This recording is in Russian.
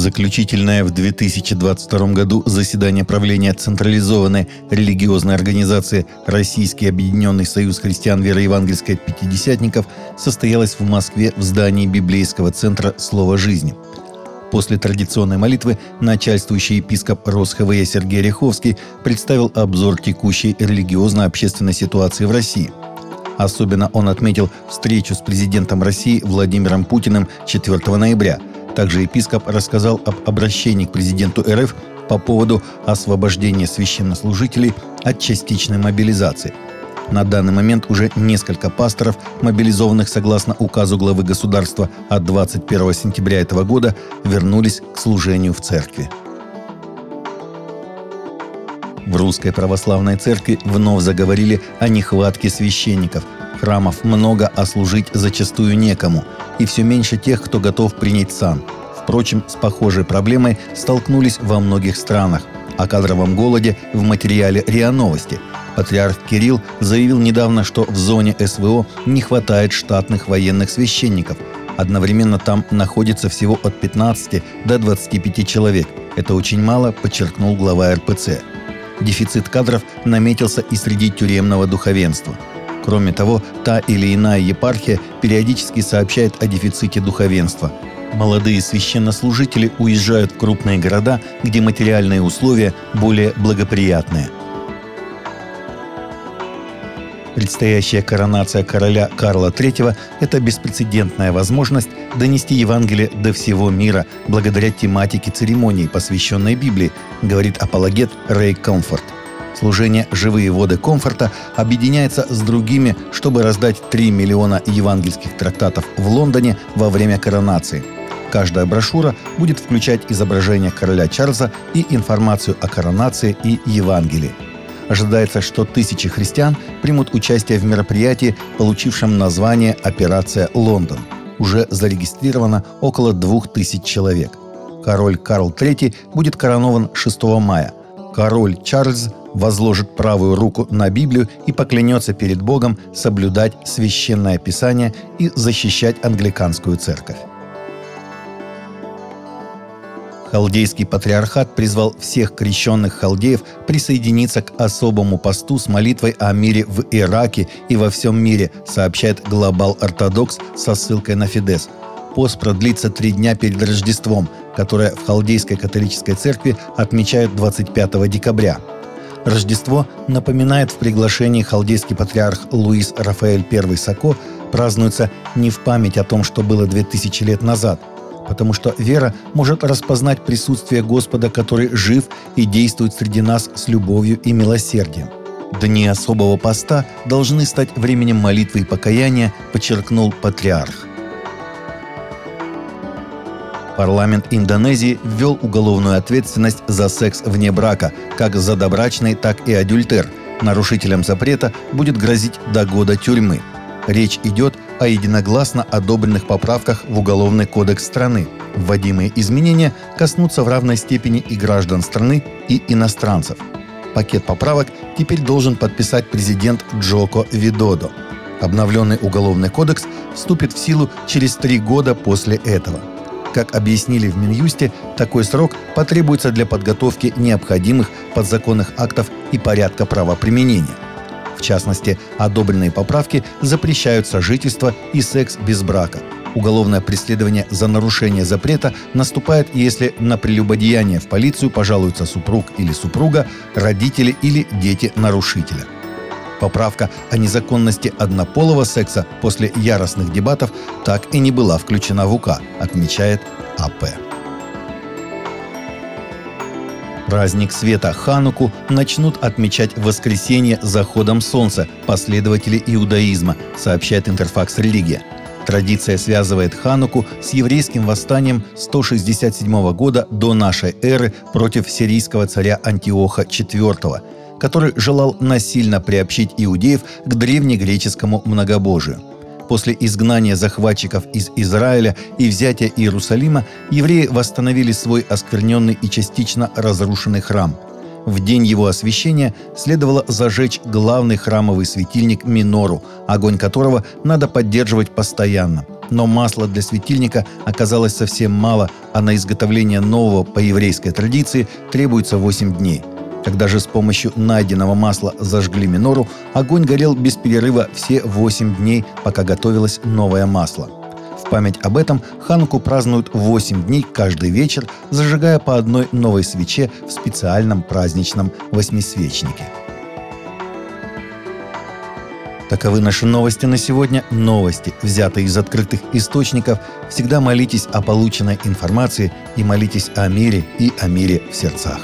Заключительное в 2022 году заседание правления централизованной религиозной организации Российский Объединенный Союз Христиан Вероевангельской Пятидесятников состоялось в Москве в здании Библейского центра «Слово жизни». После традиционной молитвы начальствующий епископ РосХВЕ Сергей Ряховский представил обзор текущей религиозно-общественной ситуации в России. Особенно он отметил встречу с президентом России Владимиром Путиным 4 ноября – также епископ рассказал об обращении к президенту РФ по поводу освобождения священнослужителей от частичной мобилизации. На данный момент уже несколько пасторов, мобилизованных согласно указу главы государства от 21 сентября этого года, вернулись к служению в церкви. В Русской Православной Церкви вновь заговорили о нехватке священников – Храмов много, а служить зачастую некому, и все меньше тех, кто готов принять сан. Впрочем, с похожей проблемой столкнулись во многих странах. О кадровом голоде в материале РИА Новости. Патриарх Кирилл заявил недавно, что в зоне СВО не хватает штатных военных священников. Одновременно там находится всего от 15 до 25 человек. Это очень мало, подчеркнул глава РПЦ. Дефицит кадров наметился и среди тюремного духовенства – Кроме того, та или иная епархия периодически сообщает о дефиците духовенства. Молодые священнослужители уезжают в крупные города, где материальные условия более благоприятные. Предстоящая коронация короля Карла III – это беспрецедентная возможность донести Евангелие до всего мира благодаря тематике церемонии, посвященной Библии, говорит апологет Рэй Комфорт – Служение «Живые воды комфорта» объединяется с другими, чтобы раздать 3 миллиона евангельских трактатов в Лондоне во время коронации. Каждая брошюра будет включать изображение короля Чарльза и информацию о коронации и Евангелии. Ожидается, что тысячи христиан примут участие в мероприятии, получившем название «Операция Лондон». Уже зарегистрировано около двух тысяч человек. Король Карл III будет коронован 6 мая. Король Чарльз возложит правую руку на Библию и поклянется перед Богом соблюдать священное писание и защищать англиканскую церковь. Халдейский патриархат призвал всех крещенных халдеев присоединиться к особому посту с молитвой о мире в Ираке и во всем мире, сообщает Глобал Ортодокс со ссылкой на Фидес. Пост продлится три дня перед Рождеством, которое в Халдейской католической церкви отмечают 25 декабря – Рождество напоминает в приглашении халдейский патриарх Луис Рафаэль I Сако празднуется не в память о том, что было 2000 лет назад, потому что вера может распознать присутствие Господа, который жив и действует среди нас с любовью и милосердием. Дни особого поста должны стать временем молитвы и покаяния, подчеркнул патриарх. Парламент Индонезии ввел уголовную ответственность за секс вне брака, как за добрачный, так и адюльтер. Нарушителям запрета будет грозить до года тюрьмы. Речь идет о единогласно одобренных поправках в Уголовный кодекс страны. Вводимые изменения коснутся в равной степени и граждан страны, и иностранцев. Пакет поправок теперь должен подписать президент Джоко Видодо. Обновленный Уголовный кодекс вступит в силу через три года после этого – как объяснили в Минюсте, такой срок потребуется для подготовки необходимых подзаконных актов и порядка правоприменения. В частности, одобренные поправки запрещают сожительство и секс без брака. Уголовное преследование за нарушение запрета наступает, если на прелюбодеяние в полицию пожалуются супруг или супруга, родители или дети нарушителя – Поправка о незаконности однополого секса после яростных дебатов так и не была включена в УК, отмечает АП. Праздник света Хануку начнут отмечать в воскресенье заходом солнца последователи иудаизма, сообщает Интерфакс Религия. Традиция связывает Хануку с еврейским восстанием 167 года до нашей эры против сирийского царя Антиоха IV – который желал насильно приобщить иудеев к древнегреческому многобожию. После изгнания захватчиков из Израиля и взятия Иерусалима евреи восстановили свой оскверненный и частично разрушенный храм. В день его освящения следовало зажечь главный храмовый светильник Минору, огонь которого надо поддерживать постоянно. Но масла для светильника оказалось совсем мало, а на изготовление нового по еврейской традиции требуется 8 дней. Когда же с помощью найденного масла зажгли минору, огонь горел без перерыва все 8 дней, пока готовилось новое масло. В память об этом Хануку празднуют 8 дней каждый вечер, зажигая по одной новой свече в специальном праздничном восьмисвечнике. Таковы наши новости на сегодня. Новости, взятые из открытых источников. Всегда молитесь о полученной информации и молитесь о мире и о мире в сердцах.